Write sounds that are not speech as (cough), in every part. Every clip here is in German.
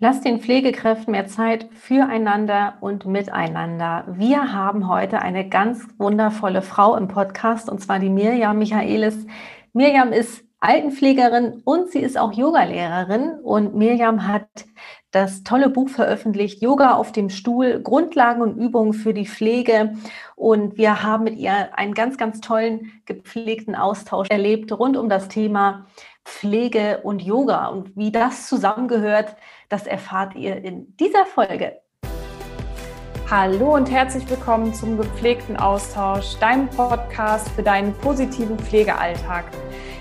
Lass den Pflegekräften mehr Zeit füreinander und miteinander. Wir haben heute eine ganz wundervolle Frau im Podcast und zwar die Mirjam Michaelis. Mirjam ist Altenpflegerin und sie ist auch Yogalehrerin und Mirjam hat das tolle Buch veröffentlicht, Yoga auf dem Stuhl, Grundlagen und Übungen für die Pflege. Und wir haben mit ihr einen ganz, ganz tollen, gepflegten Austausch erlebt rund um das Thema Pflege und Yoga. Und wie das zusammengehört, das erfahrt ihr in dieser Folge. Hallo und herzlich willkommen zum gepflegten Austausch, deinem Podcast für deinen positiven Pflegealltag.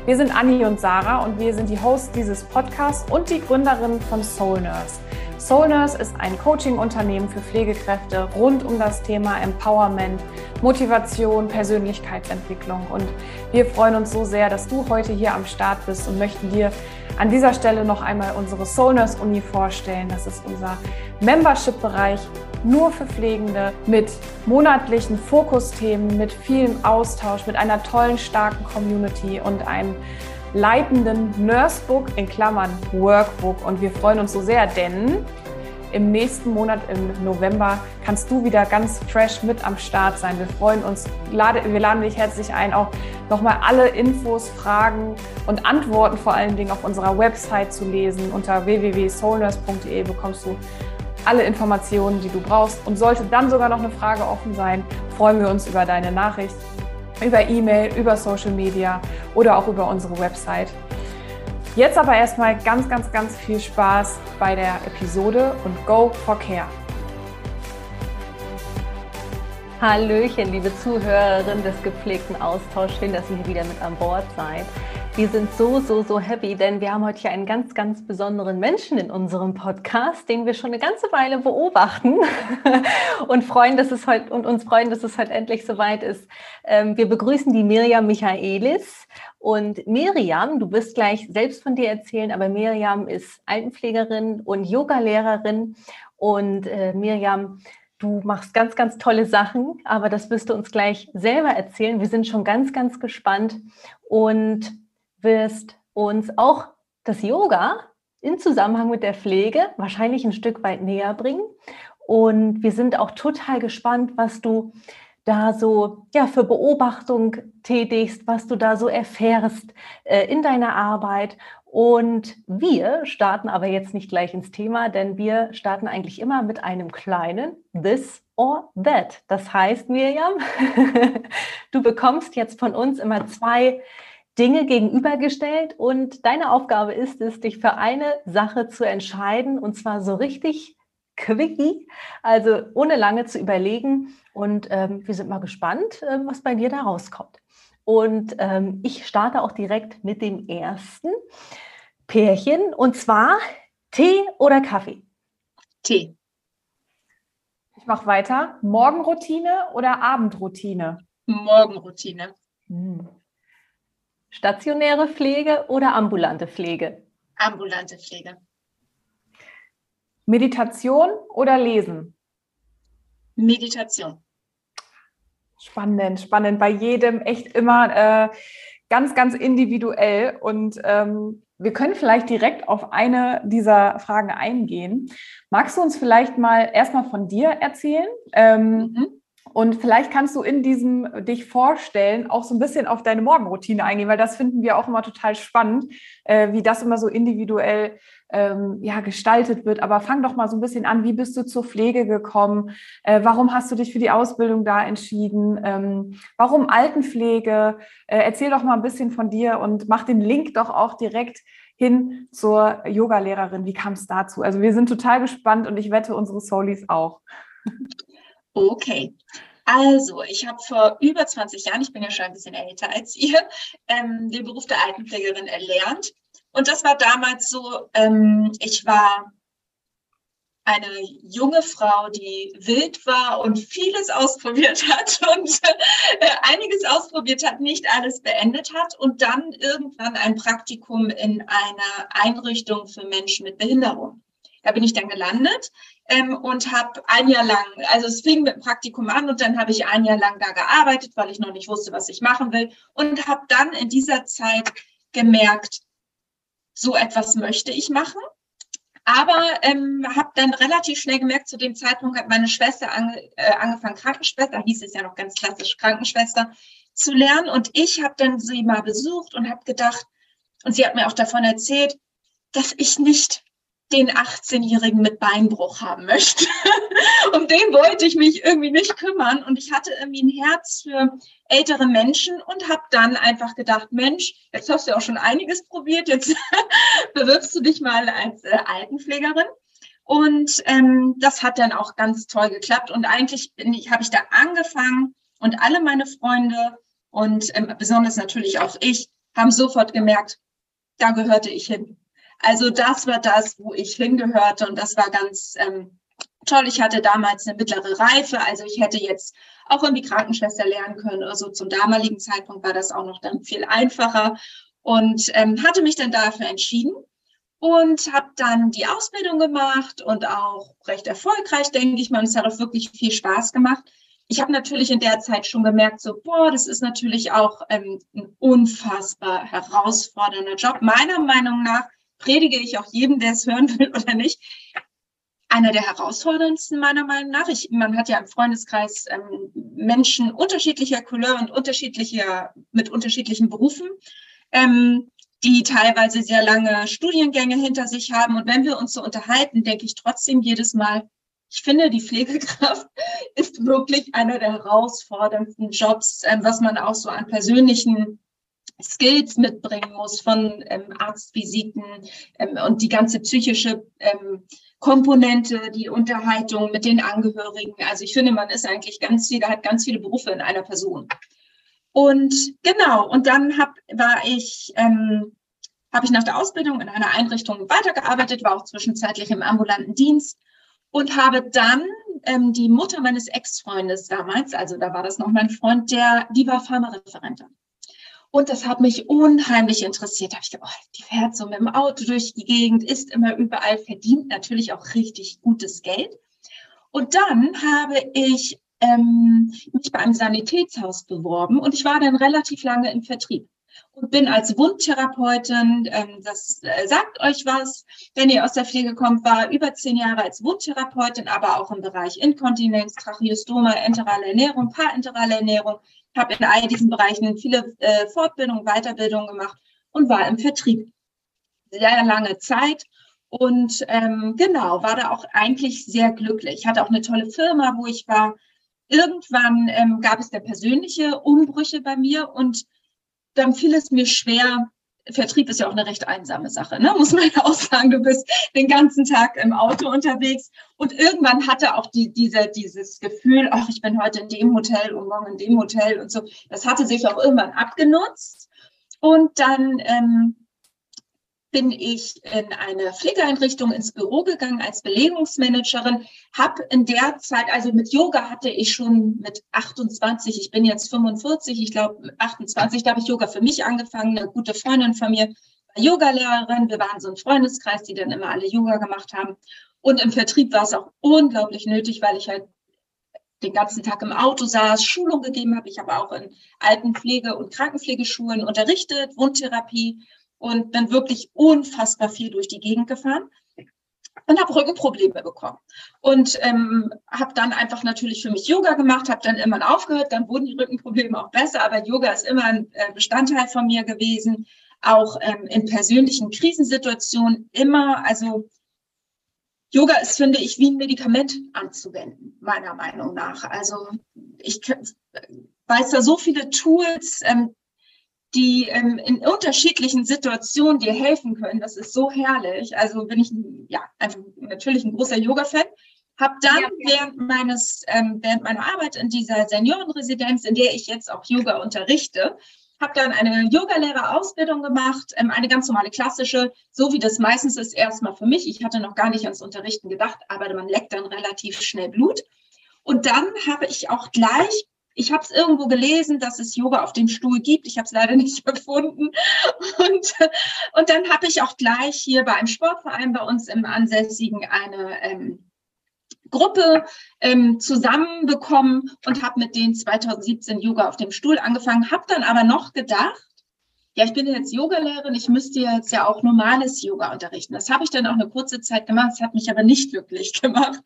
Wir sind Anni und Sarah und wir sind die Hosts dieses Podcasts und die Gründerin von Soul Nurse. Soul Nurse ist ein Coaching-Unternehmen für Pflegekräfte rund um das Thema Empowerment, Motivation, Persönlichkeitsentwicklung. Und wir freuen uns so sehr, dass du heute hier am Start bist und möchten dir an dieser Stelle noch einmal unsere Soul Nurse Uni vorstellen. Das ist unser Membership-Bereich nur für Pflegende mit monatlichen Fokusthemen, mit vielem Austausch, mit einer tollen, starken Community und einem leitenden Nursebook in Klammern Workbook. Und wir freuen uns so sehr, denn im nächsten Monat, im November, kannst du wieder ganz fresh mit am Start sein. Wir freuen uns, wir laden dich herzlich ein, auch nochmal alle Infos, Fragen und Antworten vor allen Dingen auf unserer Website zu lesen. Unter www.soulnurse.de bekommst du alle Informationen, die du brauchst. Und sollte dann sogar noch eine Frage offen sein, freuen wir uns über deine Nachricht, über E-Mail, über Social Media oder auch über unsere Website. Jetzt aber erstmal ganz, ganz, ganz viel Spaß bei der Episode und Go for Care. Hallöchen, liebe Zuhörerinnen des gepflegten Austauschs. Schön, dass ihr hier wieder mit an Bord seid. Wir sind so, so, so happy, denn wir haben heute hier einen ganz, ganz besonderen Menschen in unserem Podcast, den wir schon eine ganze Weile beobachten (laughs) und freuen, dass es heute und uns freuen, dass es heute endlich soweit ist. Ähm, wir begrüßen die Miriam Michaelis. Und Miriam, du wirst gleich selbst von dir erzählen, aber Miriam ist Altenpflegerin und Yogalehrerin. Und äh, Miriam, Du machst ganz, ganz tolle Sachen, aber das wirst du uns gleich selber erzählen. Wir sind schon ganz, ganz gespannt. Und wirst uns auch das Yoga in Zusammenhang mit der Pflege wahrscheinlich ein Stück weit näher bringen. Und wir sind auch total gespannt, was du da so ja, für Beobachtung tätigst, was du da so erfährst äh, in deiner Arbeit. Und wir starten aber jetzt nicht gleich ins Thema, denn wir starten eigentlich immer mit einem kleinen This or That. Das heißt, Miriam, (laughs) du bekommst jetzt von uns immer zwei Dinge gegenübergestellt und deine Aufgabe ist es, dich für eine Sache zu entscheiden und zwar so richtig quickie, also ohne lange zu überlegen. Und ähm, wir sind mal gespannt, äh, was bei dir da rauskommt. Und ähm, ich starte auch direkt mit dem ersten Pärchen und zwar Tee oder Kaffee? Tee. Ich mache weiter. Morgenroutine oder Abendroutine? Morgenroutine. Hm. Stationäre Pflege oder ambulante Pflege? Ambulante Pflege. Meditation oder Lesen? Meditation. Spannend, spannend. Bei jedem echt immer äh, ganz, ganz individuell. Und ähm, wir können vielleicht direkt auf eine dieser Fragen eingehen. Magst du uns vielleicht mal erstmal von dir erzählen? Ähm, mhm. Und vielleicht kannst du in diesem dich vorstellen, auch so ein bisschen auf deine Morgenroutine eingehen, weil das finden wir auch immer total spannend, äh, wie das immer so individuell ähm, ja, gestaltet wird. Aber fang doch mal so ein bisschen an, wie bist du zur Pflege gekommen? Äh, warum hast du dich für die Ausbildung da entschieden? Ähm, warum Altenpflege? Äh, erzähl doch mal ein bisschen von dir und mach den Link doch auch direkt hin zur Yogalehrerin. Wie kam es dazu? Also wir sind total gespannt und ich wette unsere Solis auch. (laughs) Okay. Also, ich habe vor über 20 Jahren, ich bin ja schon ein bisschen älter als ihr, ähm, den Beruf der Altenpflegerin erlernt. Und das war damals so, ähm, ich war eine junge Frau, die wild war und vieles ausprobiert hat (laughs) und äh, einiges ausprobiert hat, nicht alles beendet hat und dann irgendwann ein Praktikum in einer Einrichtung für Menschen mit Behinderung. Da bin ich dann gelandet ähm, und habe ein Jahr lang, also es fing mit dem Praktikum an und dann habe ich ein Jahr lang da gearbeitet, weil ich noch nicht wusste, was ich machen will und habe dann in dieser Zeit gemerkt, so etwas möchte ich machen. Aber ähm, habe dann relativ schnell gemerkt, zu dem Zeitpunkt hat meine Schwester ange, äh, angefangen, Krankenschwester, hieß es ja noch ganz klassisch Krankenschwester, zu lernen. Und ich habe dann sie mal besucht und habe gedacht, und sie hat mir auch davon erzählt, dass ich nicht den 18-Jährigen mit Beinbruch haben möchte. (laughs) um den wollte ich mich irgendwie nicht kümmern. Und ich hatte irgendwie ein Herz für ältere Menschen und habe dann einfach gedacht, Mensch, jetzt hast du auch schon einiges probiert, jetzt (laughs) bewirbst du dich mal als äh, Altenpflegerin. Und ähm, das hat dann auch ganz toll geklappt. Und eigentlich habe ich da angefangen und alle meine Freunde und ähm, besonders natürlich auch ich haben sofort gemerkt, da gehörte ich hin. Also das war das, wo ich hingehörte und das war ganz ähm, toll. Ich hatte damals eine mittlere Reife, also ich hätte jetzt auch irgendwie Krankenschwester lernen können oder so. Zum damaligen Zeitpunkt war das auch noch dann viel einfacher und ähm, hatte mich dann dafür entschieden und habe dann die Ausbildung gemacht und auch recht erfolgreich, denke ich mal. Und es hat auch wirklich viel Spaß gemacht. Ich habe natürlich in der Zeit schon gemerkt, so, boah, das ist natürlich auch ähm, ein unfassbar herausfordernder Job. Meiner Meinung nach predige ich auch jedem, der es hören will oder nicht. Einer der herausforderndsten meiner Meinung nach. Ich, man hat ja im Freundeskreis ähm, Menschen unterschiedlicher Couleur und unterschiedlicher, mit unterschiedlichen Berufen, ähm, die teilweise sehr lange Studiengänge hinter sich haben. Und wenn wir uns so unterhalten, denke ich trotzdem jedes Mal, ich finde, die Pflegekraft (laughs) ist wirklich einer der herausforderndsten Jobs, ähm, was man auch so an persönlichen Skills mitbringen muss von ähm, Arztvisiten ähm, und die ganze psychische ähm, Komponente, die Unterhaltung mit den Angehörigen. Also ich finde, man ist eigentlich ganz viele, hat ganz viele Berufe in einer Person. Und genau, und dann hab, war ich, ähm, habe ich nach der Ausbildung in einer Einrichtung weitergearbeitet, war auch zwischenzeitlich im ambulanten Dienst und habe dann ähm, die Mutter meines Ex-Freundes damals, also da war das noch mein Freund, der, die war Pharmareferentin. Und das hat mich unheimlich interessiert. Da habe ich gedacht, oh, die fährt so mit dem Auto durch die Gegend, ist immer überall, verdient natürlich auch richtig gutes Geld. Und dann habe ich ähm, mich bei einem Sanitätshaus beworben und ich war dann relativ lange im Vertrieb und bin als Wundtherapeutin, ähm, das äh, sagt euch was, wenn ihr aus der Pflege kommt, war über zehn Jahre als Wundtherapeutin, aber auch im Bereich Inkontinenz, Tracheostoma, enterale Ernährung, parenterale Ernährung, habe in all diesen Bereichen viele äh, Fortbildungen, Weiterbildungen gemacht und war im Vertrieb sehr lange Zeit und ähm, genau, war da auch eigentlich sehr glücklich. Ich hatte auch eine tolle Firma, wo ich war. Irgendwann ähm, gab es da persönliche Umbrüche bei mir und dann fiel es mir schwer, Vertrieb ist ja auch eine recht einsame Sache, ne? muss man (laughs) ja auch sagen. Du bist den ganzen Tag im Auto unterwegs und irgendwann hatte auch die, diese, dieses Gefühl, ach, ich bin heute in dem Hotel und morgen in dem Hotel und so. Das hatte sich auch irgendwann abgenutzt. Und dann ähm, bin ich in eine Pflegeeinrichtung ins Büro gegangen als Belegungsmanagerin, habe in der Zeit, also mit Yoga hatte ich schon mit 28, ich bin jetzt 45, ich glaube 28, da habe ich Yoga für mich angefangen. Eine gute Freundin von mir war Yogalehrerin, wir waren so ein Freundeskreis, die dann immer alle Yoga gemacht haben. Und im Vertrieb war es auch unglaublich nötig, weil ich halt den ganzen Tag im Auto saß, Schulung gegeben habe. Ich habe auch in Altenpflege- und Krankenpflegeschulen unterrichtet, Wundtherapie und bin wirklich unfassbar viel durch die Gegend gefahren und habe Rückenprobleme bekommen. Und ähm, habe dann einfach natürlich für mich Yoga gemacht, habe dann immer aufgehört, dann wurden die Rückenprobleme auch besser, aber Yoga ist immer ein äh, Bestandteil von mir gewesen, auch ähm, in persönlichen Krisensituationen immer, also Yoga ist, finde ich, wie ein Medikament anzuwenden, meiner Meinung nach. Also ich weiß da so viele Tools, ähm, die ähm, in unterschiedlichen Situationen dir helfen können. Das ist so herrlich. Also bin ich ja einfach natürlich ein großer Yoga-Fan. Habe dann ja, ja. während meines ähm, während meiner Arbeit in dieser Seniorenresidenz, in der ich jetzt auch Yoga unterrichte, habe dann eine Yogalehrerausbildung gemacht, ähm, eine ganz normale klassische, so wie das meistens ist erstmal für mich. Ich hatte noch gar nicht ans Unterrichten gedacht, aber man leckt dann relativ schnell Blut. Und dann habe ich auch gleich ich habe es irgendwo gelesen, dass es Yoga auf dem Stuhl gibt. Ich habe es leider (laughs) nicht gefunden. Und, und dann habe ich auch gleich hier bei einem Sportverein bei uns im Ansässigen eine ähm, Gruppe ähm, zusammenbekommen und habe mit denen 2017 Yoga auf dem Stuhl angefangen, habe dann aber noch gedacht, ja, ich bin jetzt Yogalehrerin, ich müsste jetzt ja auch normales Yoga unterrichten. Das habe ich dann auch eine kurze Zeit gemacht, das hat mich aber nicht glücklich (laughs) gemacht.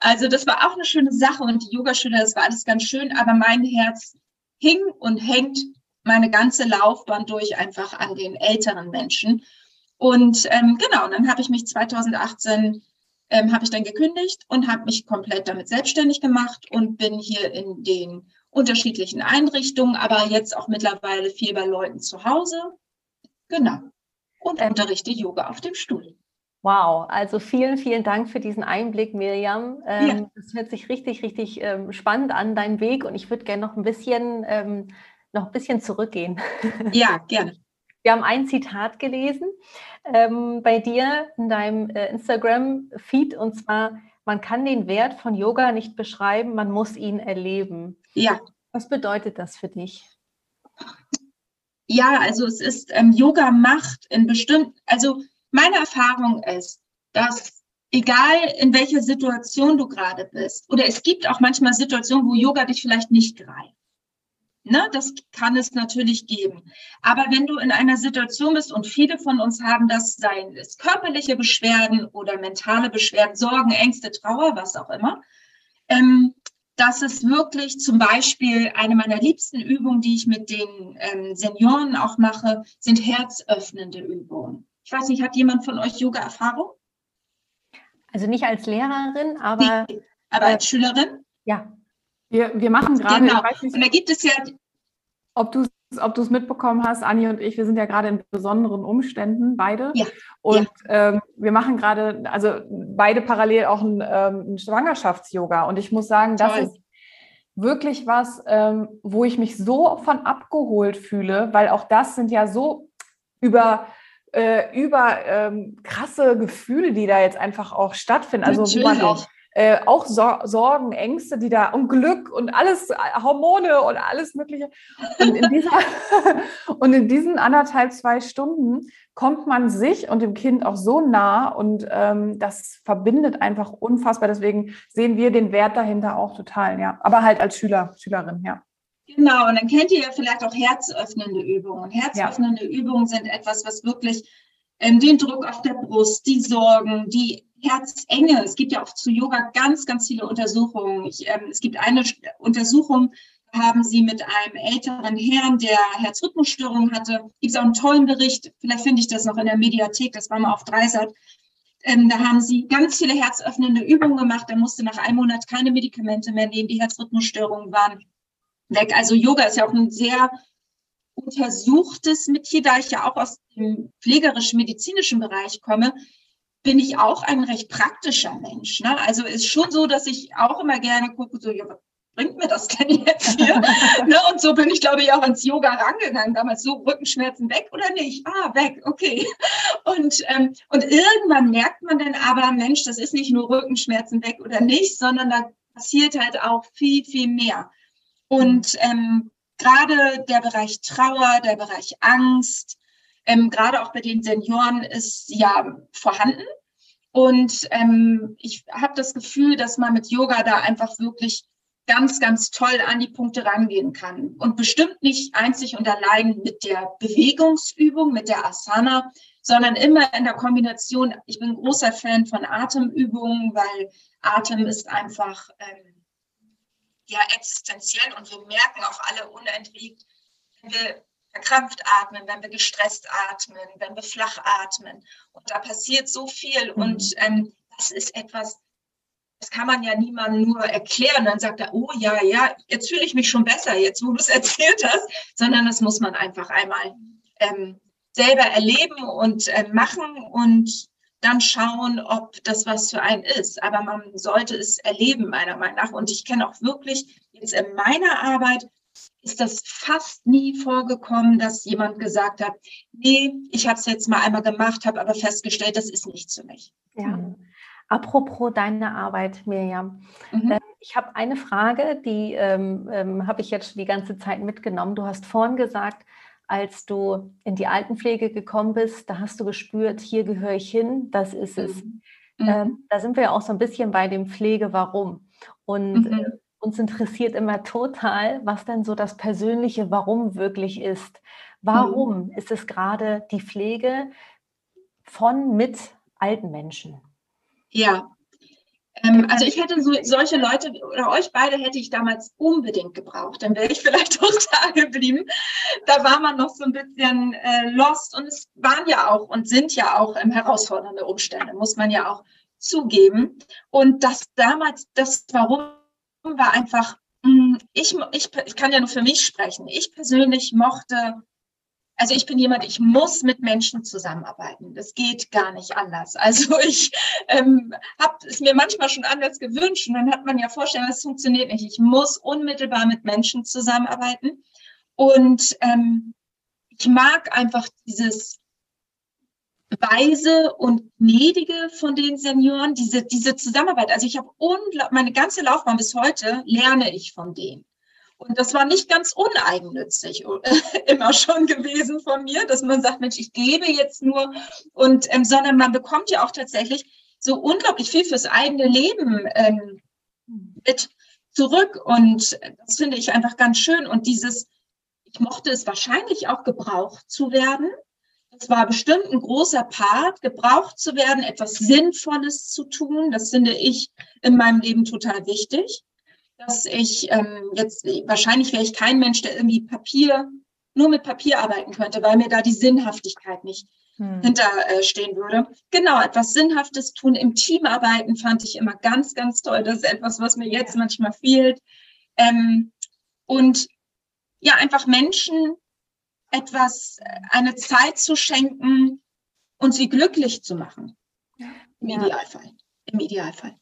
Also das war auch eine schöne Sache und die Yogaschüler, das war alles ganz schön, aber mein Herz hing und hängt meine ganze Laufbahn durch einfach an den älteren Menschen. Und ähm, genau, dann habe ich mich 2018 ähm, habe ich dann gekündigt und habe mich komplett damit selbstständig gemacht und bin hier in den unterschiedlichen Einrichtungen, aber jetzt auch mittlerweile viel bei Leuten zu Hause. Genau. Und ähm, unterrichte Yoga auf dem Stuhl. Wow, also vielen, vielen Dank für diesen Einblick, Miriam. Ähm, ja. Das hört sich richtig, richtig ähm, spannend an, dein Weg. Und ich würde gerne noch ein bisschen, ähm, noch ein bisschen zurückgehen. Ja, gerne. (laughs) Wir haben ein Zitat gelesen ähm, bei dir in deinem äh, Instagram-Feed und zwar, man kann den Wert von Yoga nicht beschreiben, man muss ihn erleben. Ja. Was bedeutet das für dich? Ja, also es ist, ähm, Yoga macht in bestimmten, also meine Erfahrung ist, dass egal in welcher Situation du gerade bist, oder es gibt auch manchmal Situationen, wo Yoga dich vielleicht nicht greift. Ne, das kann es natürlich geben. Aber wenn du in einer Situation bist und viele von uns haben das, seien es körperliche Beschwerden oder mentale Beschwerden, Sorgen, Ängste, Trauer, was auch immer, ähm, dass es wirklich zum Beispiel eine meiner liebsten Übungen, die ich mit den ähm, Senioren auch mache, sind herzöffnende Übungen. Ich weiß nicht, hat jemand von euch Yoga-Erfahrung? Also nicht als Lehrerin, aber, aber als Schülerin? Ja. Wir, wir machen gerade, genau. Und da gibt es ja, ob du ob du es mitbekommen hast, Anni und ich, wir sind ja gerade in besonderen Umständen, beide. Ja. Und ja. Ähm, wir machen gerade, also beide parallel auch ein, ähm, Schwangerschafts-Yoga. Und ich muss sagen, das Toll. ist wirklich was, ähm, wo ich mich so von abgeholt fühle, weil auch das sind ja so über äh, über ähm, krasse Gefühle, die da jetzt einfach auch stattfinden. Also Natürlich. wo man auch äh, auch Sor Sorgen, Ängste, die da und Glück und alles, äh, Hormone und alles Mögliche. Und in, dieser, (laughs) und in diesen anderthalb, zwei Stunden kommt man sich und dem Kind auch so nah und ähm, das verbindet einfach unfassbar. Deswegen sehen wir den Wert dahinter auch total, ja. Aber halt als Schüler, Schülerin, ja. Genau, und dann kennt ihr ja vielleicht auch herzöffnende Übungen. Herzöffnende ja. Übungen sind etwas, was wirklich ähm, den Druck auf der Brust, die Sorgen, die Herzenge. Es gibt ja auch zu Yoga ganz, ganz viele Untersuchungen. Ich, ähm, es gibt eine Untersuchung, haben sie mit einem älteren Herrn, der Herzrhythmusstörungen hatte, gibt es auch einen tollen Bericht, vielleicht finde ich das noch in der Mediathek, das war mal auf Dreisat. Ähm, da haben sie ganz viele herzöffnende Übungen gemacht. Er musste nach einem Monat keine Medikamente mehr nehmen. Die Herzrhythmusstörungen waren weg. Also Yoga ist ja auch ein sehr untersuchtes Metier, da ich ja auch aus dem pflegerisch-medizinischen Bereich komme, bin ich auch ein recht praktischer Mensch. Ne? Also ist schon so, dass ich auch immer gerne gucke, so, ja, was bringt mir das denn jetzt hier? (laughs) ne? Und so bin ich, glaube ich, auch ans Yoga rangegangen. Damals so Rückenschmerzen weg oder nicht? Ah, weg, okay. Und, ähm, und irgendwann merkt man dann aber, Mensch, das ist nicht nur Rückenschmerzen weg oder nicht, sondern da passiert halt auch viel, viel mehr. Und ähm, gerade der Bereich Trauer, der Bereich Angst, ähm, gerade auch bei den Senioren ist ja vorhanden. Und ähm, ich habe das Gefühl, dass man mit Yoga da einfach wirklich ganz, ganz toll an die Punkte rangehen kann. Und bestimmt nicht einzig und allein mit der Bewegungsübung, mit der Asana, sondern immer in der Kombination. Ich bin großer Fan von Atemübungen, weil Atem ist einfach ähm, ja existenziell und wir merken auch alle unentwegt, wenn wir verkrampft atmen, wenn wir gestresst atmen, wenn wir flach atmen. Und da passiert so viel. Mhm. Und ähm, das ist etwas, das kann man ja niemandem nur erklären. Dann sagt er, oh ja, ja, jetzt fühle ich mich schon besser, jetzt wo du es (laughs) erzählt hast, sondern das muss man einfach einmal ähm, selber erleben und äh, machen und dann schauen, ob das was für einen ist. Aber man sollte es erleben, meiner Meinung nach. Und ich kenne auch wirklich jetzt in meiner Arbeit ist das fast nie vorgekommen, dass jemand gesagt hat, nee, ich habe es jetzt mal einmal gemacht, habe aber festgestellt, das ist nichts für mich. Ja. Mhm. Apropos deine Arbeit, Mirjam. Mhm. Äh, ich habe eine Frage, die ähm, ähm, habe ich jetzt schon die ganze Zeit mitgenommen. Du hast vorhin gesagt, als du in die Altenpflege gekommen bist, da hast du gespürt, hier gehöre ich hin, das ist es. Mhm. Ähm, da sind wir ja auch so ein bisschen bei dem Pflege, warum. Und mhm. äh, uns interessiert immer total, was denn so das persönliche Warum wirklich ist. Warum mhm. ist es gerade die Pflege von mit alten Menschen? Ja, ähm, also ich hätte so, solche Leute oder euch beide hätte ich damals unbedingt gebraucht. Dann wäre ich (laughs) vielleicht auch da geblieben. Da war man noch so ein bisschen äh, lost und es waren ja auch und sind ja auch ähm, herausfordernde Umstände, muss man ja auch zugeben. Und das damals, das Warum war einfach, mh, hm, ich, ich, ich kann ja nur für mich sprechen. Ich persönlich mochte also ich bin jemand, ich muss mit Menschen zusammenarbeiten. Das geht gar nicht anders. (laughs) Also ich ähm, habe es mir manchmal schon anders gewünscht und dann hat man ja Vorstellungen, es funktioniert nicht. Ich muss unmittelbar mit Menschen zusammenarbeiten. Und ähm, ich mag einfach dieses Weise und Gnädige von den Senioren, diese, diese Zusammenarbeit. Also ich habe meine ganze Laufbahn bis heute lerne ich von denen. Und das war nicht ganz uneigennützig (laughs) immer schon gewesen von mir, dass man sagt, Mensch, ich gebe jetzt nur und, ähm, sondern man bekommt ja auch tatsächlich so unglaublich viel fürs eigene Leben ähm, mit zurück. Und das finde ich einfach ganz schön. Und dieses, ich mochte es wahrscheinlich auch gebraucht zu werden. Es war bestimmt ein großer Part, gebraucht zu werden, etwas Sinnvolles zu tun. Das finde ich in meinem Leben total wichtig dass ich ähm, jetzt, wahrscheinlich wäre ich kein Mensch, der irgendwie Papier, nur mit Papier arbeiten könnte, weil mir da die Sinnhaftigkeit nicht hm. hinterstehen äh, würde. Genau, etwas Sinnhaftes tun, im Team arbeiten fand ich immer ganz, ganz toll. Das ist etwas, was mir jetzt manchmal fehlt. Ähm, und ja, einfach Menschen etwas, äh, eine Zeit zu schenken und sie glücklich zu machen. Im ja. Idealfall. Im Idealfall.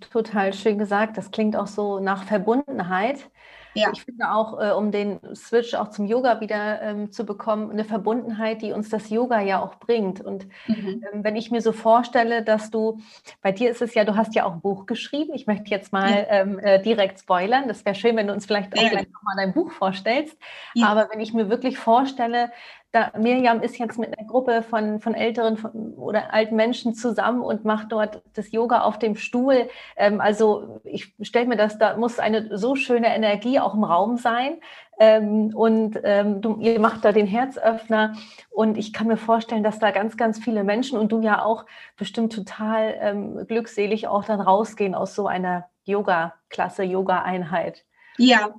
Total schön gesagt. Das klingt auch so nach Verbundenheit. Ja. Ich finde auch, äh, um den Switch auch zum Yoga wieder ähm, zu bekommen, eine Verbundenheit, die uns das Yoga ja auch bringt. Und mhm. ähm, wenn ich mir so vorstelle, dass du, bei dir ist es ja, du hast ja auch ein Buch geschrieben. Ich möchte jetzt mal ja. ähm, äh, direkt spoilern. Das wäre schön, wenn du uns vielleicht auch ja. gleich nochmal dein Buch vorstellst. Ja. Aber wenn ich mir wirklich vorstelle, da, Miriam ist jetzt mit einer Gruppe von, von älteren von, oder alten Menschen zusammen und macht dort das Yoga auf dem Stuhl. Ähm, also ich stelle mir das, da muss eine so schöne Energie auch im Raum sein. Ähm, und ähm, du, ihr macht da den Herzöffner und ich kann mir vorstellen, dass da ganz, ganz viele Menschen und du ja auch bestimmt total ähm, glückselig auch dann rausgehen aus so einer Yoga-Klasse, Yoga-Einheit. Ja,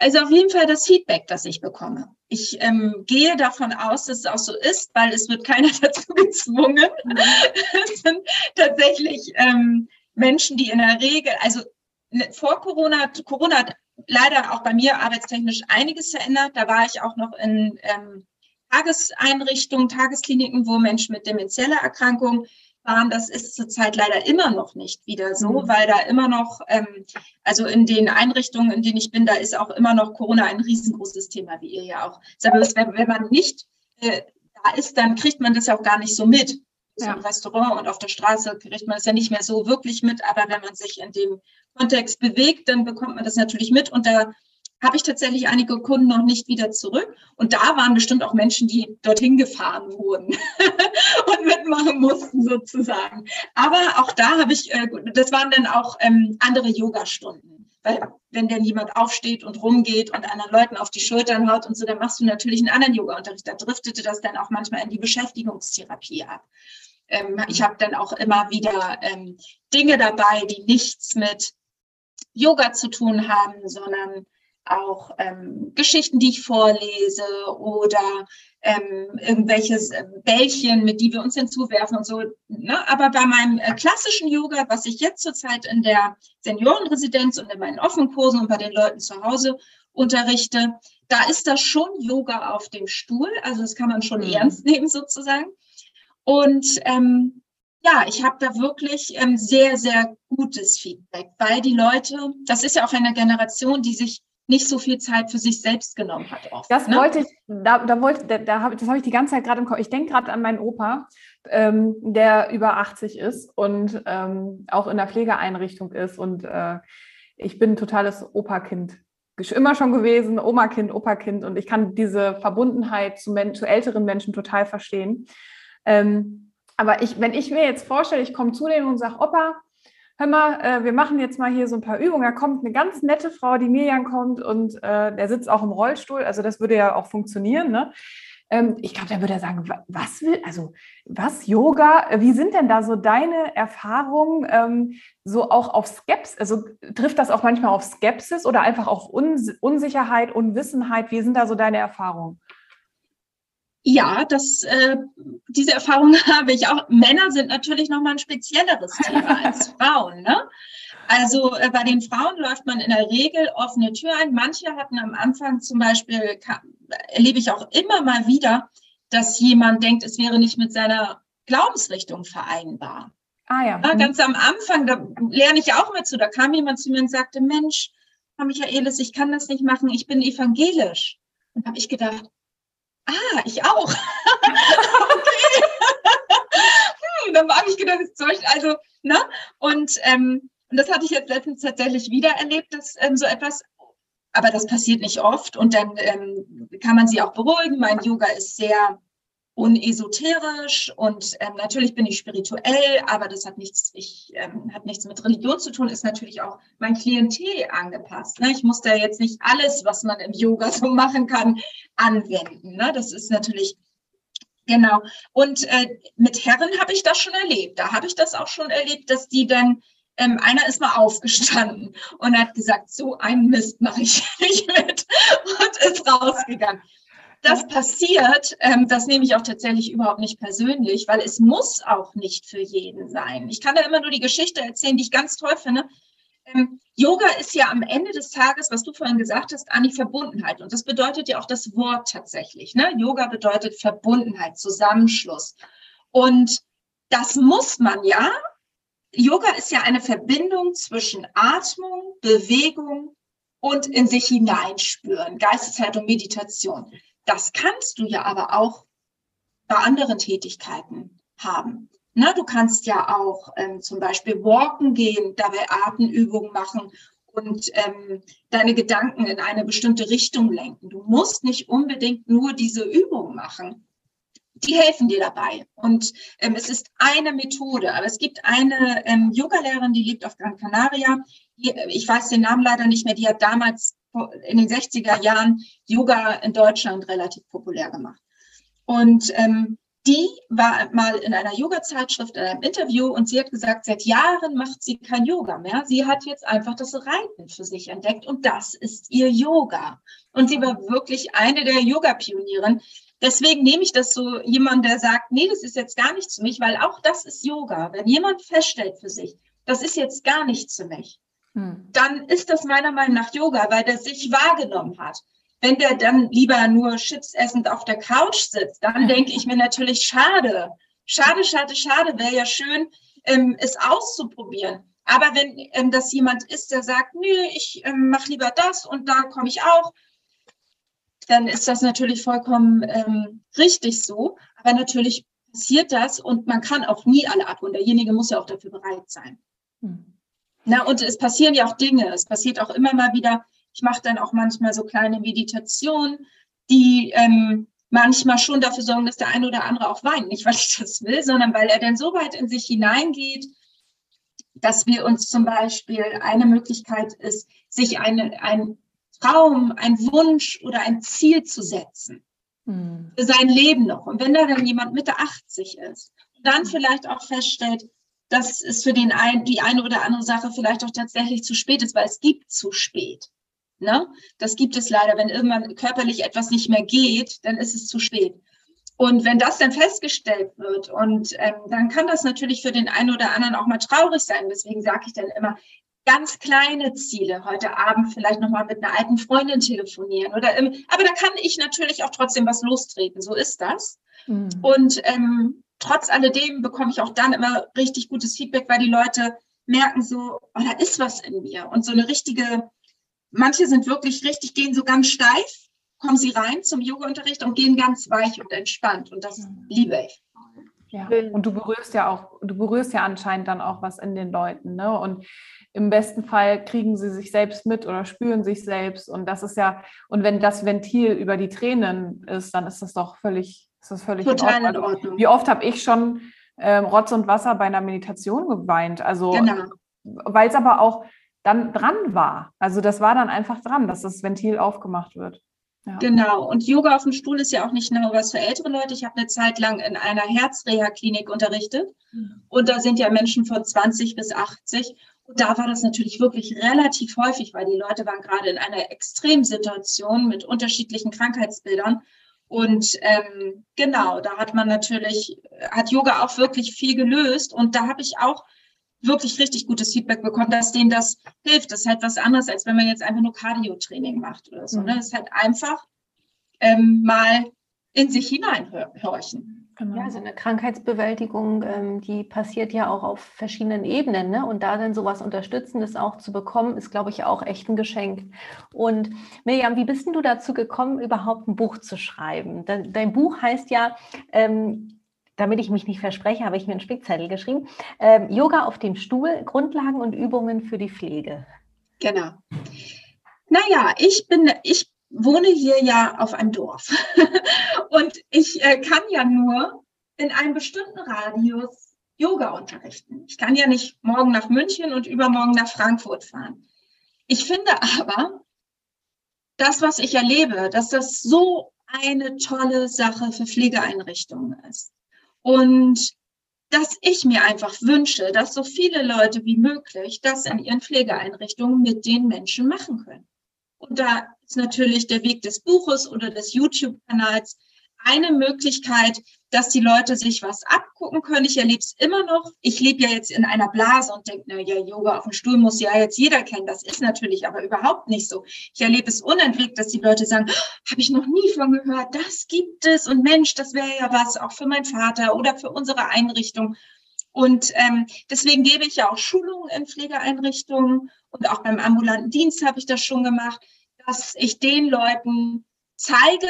also auf jeden Fall das Feedback, das ich bekomme. Ich ähm, gehe davon aus, dass es auch so ist, weil es wird keiner (laughs) dazu gezwungen. Mhm. es sind tatsächlich ähm, Menschen, die in der Regel, also ne, vor Corona, Corona hat leider auch bei mir arbeitstechnisch einiges verändert. Da war ich auch noch in ähm, Tageseinrichtungen, Tageskliniken, wo Menschen mit demenzieller Erkrankung waren. Das ist zurzeit leider immer noch nicht wieder so, mhm. weil da immer noch, ähm, also in den Einrichtungen, in denen ich bin, da ist auch immer noch Corona ein riesengroßes Thema, wie ihr ja auch. Wenn, wenn man nicht äh, da ist, dann kriegt man das ja auch gar nicht so mit. So ja. Im Restaurant und auf der Straße kriegt man es ja nicht mehr so wirklich mit, aber wenn man sich in dem Kontext bewegt, dann bekommt man das natürlich mit und da habe ich tatsächlich einige Kunden noch nicht wieder zurück. Und da waren bestimmt auch Menschen, die dorthin gefahren wurden (laughs) und mitmachen mussten sozusagen. Aber auch da habe ich, äh, das waren dann auch ähm, andere Yoga-Stunden. Weil wenn dann jemand aufsteht und rumgeht und anderen Leuten auf die Schultern haut und so, dann machst du natürlich einen anderen Yoga-Unterricht. Da driftete das dann auch manchmal in die Beschäftigungstherapie ab. Ähm, ich habe dann auch immer wieder ähm, Dinge dabei, die nichts mit Yoga zu tun haben, sondern auch ähm, Geschichten, die ich vorlese oder ähm, irgendwelche äh, Bällchen, mit die wir uns hinzuwerfen und so. Ne? Aber bei meinem äh, klassischen Yoga, was ich jetzt zurzeit in der Seniorenresidenz und in meinen offenen Kursen und bei den Leuten zu Hause unterrichte, da ist das schon Yoga auf dem Stuhl. Also das kann man schon mhm. ernst nehmen sozusagen. Und ähm, ja, ich habe da wirklich ähm, sehr, sehr gutes Feedback, weil die Leute, das ist ja auch eine Generation, die sich nicht so viel Zeit für sich selbst genommen hat. Oft, das ne? wollte ich, da, da wollte, da, da hab, das habe ich die ganze Zeit gerade im Kopf. Ich denke gerade an meinen Opa, ähm, der über 80 ist und ähm, auch in der Pflegeeinrichtung ist. Und äh, ich bin ein totales Opa-Kind immer schon gewesen, Oma-Kind, Opa-Kind. Und ich kann diese Verbundenheit zu, zu älteren Menschen total verstehen. Ähm, aber ich, wenn ich mir jetzt vorstelle, ich komme zu denen und sage, Opa, hör mal, äh, wir machen jetzt mal hier so ein paar Übungen. Da kommt eine ganz nette Frau, die Mirjam kommt und äh, der sitzt auch im Rollstuhl. Also das würde ja auch funktionieren. Ne? Ähm, ich glaube, der würde sagen, was will, also was Yoga? Wie sind denn da so deine Erfahrungen ähm, so auch auf Skepsis? Also trifft das auch manchmal auf Skepsis oder einfach auf Uns Unsicherheit, Unwissenheit? Wie sind da so deine Erfahrungen? Ja, das, äh, diese Erfahrung (laughs) habe ich auch. Männer sind natürlich nochmal ein spezielleres Thema als (laughs) Frauen. Ne? Also äh, bei den Frauen läuft man in der Regel offene Tür ein. Manche hatten am Anfang zum Beispiel, erlebe ich auch immer mal wieder, dass jemand denkt, es wäre nicht mit seiner Glaubensrichtung vereinbar. Ah ja. ja ganz am Anfang, da lerne ich auch mal zu, da kam jemand zu mir und sagte, Mensch, Frau Michaelis, ich kann das nicht machen, ich bin evangelisch. Und habe ich gedacht, ah, ich auch. (laughs) okay. (laughs) hm, dann habe ich gedacht, also, ne? Und, ähm, und das hatte ich jetzt letztens tatsächlich wieder erlebt, dass ähm, so etwas, aber das passiert nicht oft. Und dann ähm, kann man sie auch beruhigen. Mein Yoga ist sehr unesoterisch und ähm, natürlich bin ich spirituell, aber das hat nichts, ich, ähm, hat nichts mit Religion zu tun, ist natürlich auch mein Klientel angepasst. Ne? Ich muss da jetzt nicht alles, was man im Yoga so machen kann, anwenden. Ne? Das ist natürlich genau. Und äh, mit Herren habe ich das schon erlebt. Da habe ich das auch schon erlebt, dass die dann ähm, einer ist mal aufgestanden und hat gesagt, so einen Mist mache ich (laughs) nicht mit und ist rausgegangen das passiert, ähm, das nehme ich auch tatsächlich überhaupt nicht persönlich, weil es muss auch nicht für jeden sein. Ich kann da immer nur die Geschichte erzählen, die ich ganz toll finde. Ähm, Yoga ist ja am Ende des Tages, was du vorhin gesagt hast, Anni, Verbundenheit. Und das bedeutet ja auch das Wort tatsächlich. Ne? Yoga bedeutet Verbundenheit, Zusammenschluss. Und das muss man ja. Yoga ist ja eine Verbindung zwischen Atmung, Bewegung und in sich hineinspüren, Geisteshaltung, Meditation. Das kannst du ja aber auch bei anderen Tätigkeiten haben. Na, du kannst ja auch ähm, zum Beispiel walken gehen, dabei Atemübungen machen und ähm, deine Gedanken in eine bestimmte Richtung lenken. Du musst nicht unbedingt nur diese Übung machen. Die helfen dir dabei. Und ähm, es ist eine Methode. Aber es gibt eine ähm, Yogalehrerin, die lebt auf Gran Canaria. Die, ich weiß den Namen leider nicht mehr. Die hat damals in den 60er Jahren Yoga in Deutschland relativ populär gemacht. Und ähm, die war mal in einer Yoga-Zeitschrift in einem Interview und sie hat gesagt, seit Jahren macht sie kein Yoga mehr. Sie hat jetzt einfach das Reiten für sich entdeckt und das ist ihr Yoga. Und sie war wirklich eine der Yoga-Pionieren. Deswegen nehme ich das so jemand, der sagt, nee, das ist jetzt gar nichts für mich, weil auch das ist Yoga. Wenn jemand feststellt für sich, das ist jetzt gar nichts für mich, hm. dann ist das meiner Meinung nach Yoga, weil der sich wahrgenommen hat. Wenn der dann lieber nur chips essend auf der Couch sitzt, dann denke ich mir natürlich, schade, schade, schade, schade, wäre ja schön, ähm, es auszuprobieren. Aber wenn ähm, das jemand ist, der sagt, nö, ich ähm, mache lieber das und da komme ich auch, dann ist das natürlich vollkommen ähm, richtig so. Aber natürlich passiert das und man kann auch nie alle abholen. Derjenige muss ja auch dafür bereit sein. Hm. Na, und es passieren ja auch Dinge. Es passiert auch immer mal wieder. Ich mache dann auch manchmal so kleine Meditationen, die ähm, manchmal schon dafür sorgen, dass der eine oder andere auch weint. Nicht, weil ich das will, sondern weil er dann so weit in sich hineingeht, dass wir uns zum Beispiel eine Möglichkeit ist, sich eine, ein Traum, ein Wunsch oder ein Ziel zu setzen hm. für sein Leben noch. Und wenn da dann jemand Mitte 80 ist, dann vielleicht auch feststellt, dass es für den einen, die eine oder andere Sache vielleicht auch tatsächlich zu spät ist, weil es gibt zu spät. Ne? Das gibt es leider. Wenn irgendwann körperlich etwas nicht mehr geht, dann ist es zu spät. Und wenn das dann festgestellt wird, und ähm, dann kann das natürlich für den einen oder anderen auch mal traurig sein. Deswegen sage ich dann immer, ganz kleine Ziele. Heute Abend vielleicht nochmal mit einer alten Freundin telefonieren. Oder, ähm, aber da kann ich natürlich auch trotzdem was lostreten. So ist das. Mhm. Und ähm, trotz alledem bekomme ich auch dann immer richtig gutes Feedback, weil die Leute merken so, oh, da ist was in mir. Und so eine richtige, manche sind wirklich richtig, gehen so ganz steif, kommen sie rein zum Yoga-Unterricht und gehen ganz weich und entspannt. Und das mhm. liebe ich. Ja, und du berührst ja auch, du berührst ja anscheinend dann auch was in den Leuten, ne? Und im besten Fall kriegen sie sich selbst mit oder spüren sich selbst. Und das ist ja, und wenn das Ventil über die Tränen ist, dann ist das doch völlig das ist völlig Total in Ordnung. Wie oft habe ich schon ähm, Rotz und Wasser bei einer Meditation geweint? Also genau. weil es aber auch dann dran war. Also das war dann einfach dran, dass das Ventil aufgemacht wird. Ja. Genau. Und Yoga auf dem Stuhl ist ja auch nicht nur was für ältere Leute. Ich habe eine Zeit lang in einer Herzreha-Klinik unterrichtet. Mhm. Und da sind ja Menschen von 20 bis 80. Und da war das natürlich wirklich relativ häufig, weil die Leute waren gerade in einer Extremsituation mit unterschiedlichen Krankheitsbildern. Und ähm, genau, da hat man natürlich, hat Yoga auch wirklich viel gelöst. Und da habe ich auch wirklich richtig gutes Feedback bekommen, dass denen das hilft. Das ist halt was anderes, als wenn man jetzt einfach nur Cardio-Training macht oder so. Ne? Mhm. Das ist halt einfach ähm, mal in sich hineinhorchen. Genau. Ja, also eine Krankheitsbewältigung, ähm, die passiert ja auch auf verschiedenen Ebenen. Ne? Und da dann sowas Unterstützendes auch zu bekommen, ist, glaube ich, auch echt ein Geschenk. Und Mirjam, wie bist denn du dazu gekommen, überhaupt ein Buch zu schreiben? Dein, dein Buch heißt ja ähm, damit ich mich nicht verspreche, habe ich mir einen Spickzettel geschrieben. Ähm, Yoga auf dem Stuhl, Grundlagen und Übungen für die Pflege. Genau. Naja, ich bin, ich wohne hier ja auf einem Dorf (laughs) und ich äh, kann ja nur in einem bestimmten Radius Yoga unterrichten. Ich kann ja nicht morgen nach München und übermorgen nach Frankfurt fahren. Ich finde aber, das, was ich erlebe, dass das so eine tolle Sache für Pflegeeinrichtungen ist. Und dass ich mir einfach wünsche, dass so viele Leute wie möglich das in ihren Pflegeeinrichtungen mit den Menschen machen können. Und da ist natürlich der Weg des Buches oder des YouTube-Kanals eine Möglichkeit, dass die Leute sich was abgucken können. Ich erlebe es immer noch. Ich lebe ja jetzt in einer Blase und denke, na ja, Yoga auf dem Stuhl muss ja jetzt jeder kennen. Das ist natürlich aber überhaupt nicht so. Ich erlebe es unentwegt, dass die Leute sagen, oh, habe ich noch nie von gehört, das gibt es und Mensch, das wäre ja was auch für meinen Vater oder für unsere Einrichtung. Und ähm, deswegen gebe ich ja auch Schulungen in Pflegeeinrichtungen und auch beim ambulanten Dienst habe ich das schon gemacht, dass ich den Leuten zeige,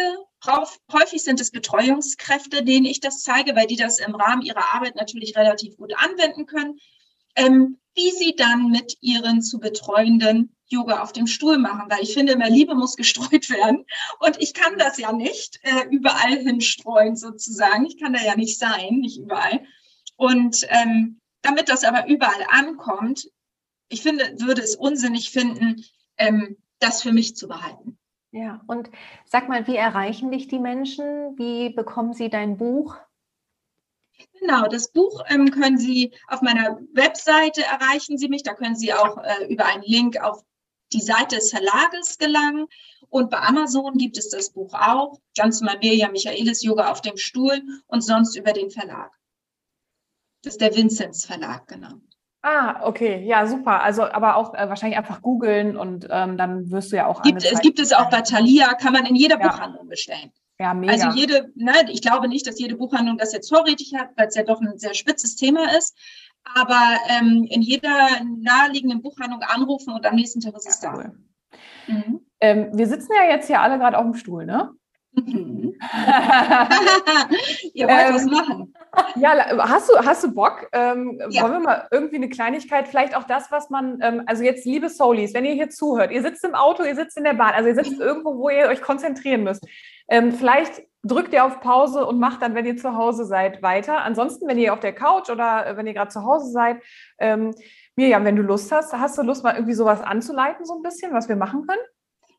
häufig sind es Betreuungskräfte, denen ich das zeige, weil die das im Rahmen ihrer Arbeit natürlich relativ gut anwenden können, ähm, wie sie dann mit ihren zu betreuenden Yoga auf dem Stuhl machen, weil ich finde immer, Liebe muss gestreut werden und ich kann das ja nicht äh, überall hinstreuen sozusagen. Ich kann da ja nicht sein, nicht überall. Und ähm, damit das aber überall ankommt, ich finde, würde es unsinnig finden, ähm, das für mich zu behalten. Ja, und sag mal, wie erreichen dich die Menschen? Wie bekommen sie dein Buch? Genau, das Buch ähm, können Sie auf meiner Webseite erreichen Sie mich. Da können Sie auch äh, über einen Link auf die Seite des Verlages gelangen. Und bei Amazon gibt es das Buch auch. Ganz normal Mirja Michaelis Yoga auf dem Stuhl und sonst über den Verlag. Das ist der Vinzenz Verlag, genau. Ah, okay, ja, super. Also, aber auch äh, wahrscheinlich einfach googeln und ähm, dann wirst du ja auch. Gibt, es gibt es auch bei Thalia, kann man in jeder ja. Buchhandlung bestellen. Ja, mega. Also jede, nein, ich glaube nicht, dass jede Buchhandlung das jetzt vorrätig hat, weil es ja doch ein sehr spitzes Thema ist. Aber ähm, in jeder naheliegenden Buchhandlung anrufen und am nächsten Tag ist es ja, da. Cool. Mhm. Ähm, wir sitzen ja jetzt hier alle gerade auf dem Stuhl, ne? Mhm. (laughs) Ihr wollt ähm, was machen. Ja, hast du, hast du Bock? Ähm, ja. Wollen wir mal irgendwie eine Kleinigkeit, vielleicht auch das, was man, ähm, also jetzt, liebe Soulies, wenn ihr hier zuhört, ihr sitzt im Auto, ihr sitzt in der Bahn, also ihr sitzt irgendwo, wo ihr euch konzentrieren müsst. Ähm, vielleicht drückt ihr auf Pause und macht dann, wenn ihr zu Hause seid, weiter. Ansonsten, wenn ihr auf der Couch oder äh, wenn ihr gerade zu Hause seid, ähm, Mirjam, wenn du Lust hast, hast du Lust, mal irgendwie sowas anzuleiten, so ein bisschen, was wir machen können?